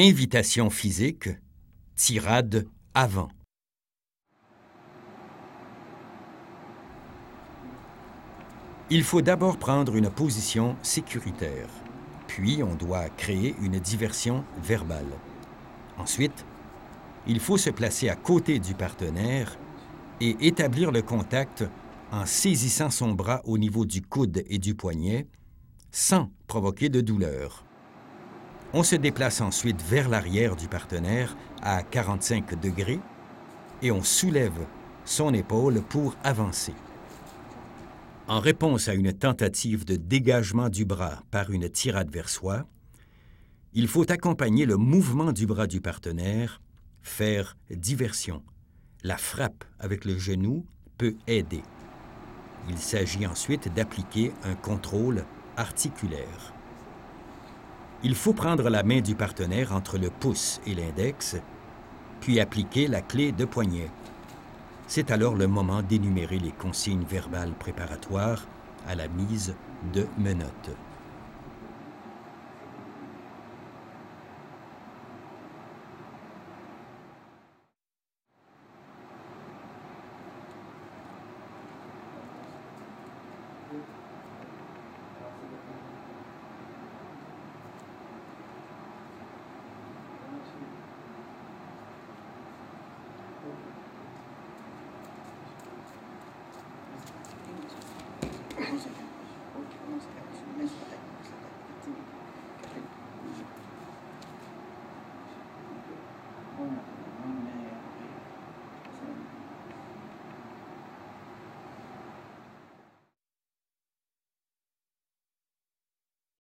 Invitation physique, tirade avant. Il faut d'abord prendre une position sécuritaire, puis on doit créer une diversion verbale. Ensuite, il faut se placer à côté du partenaire et établir le contact en saisissant son bras au niveau du coude et du poignet sans provoquer de douleur. On se déplace ensuite vers l'arrière du partenaire à 45 degrés et on soulève son épaule pour avancer. En réponse à une tentative de dégagement du bras par une tirade vers soi, il faut accompagner le mouvement du bras du partenaire, faire diversion. La frappe avec le genou peut aider. Il s'agit ensuite d'appliquer un contrôle articulaire. Il faut prendre la main du partenaire entre le pouce et l'index, puis appliquer la clé de poignet. C'est alors le moment d'énumérer les consignes verbales préparatoires à la mise de menottes.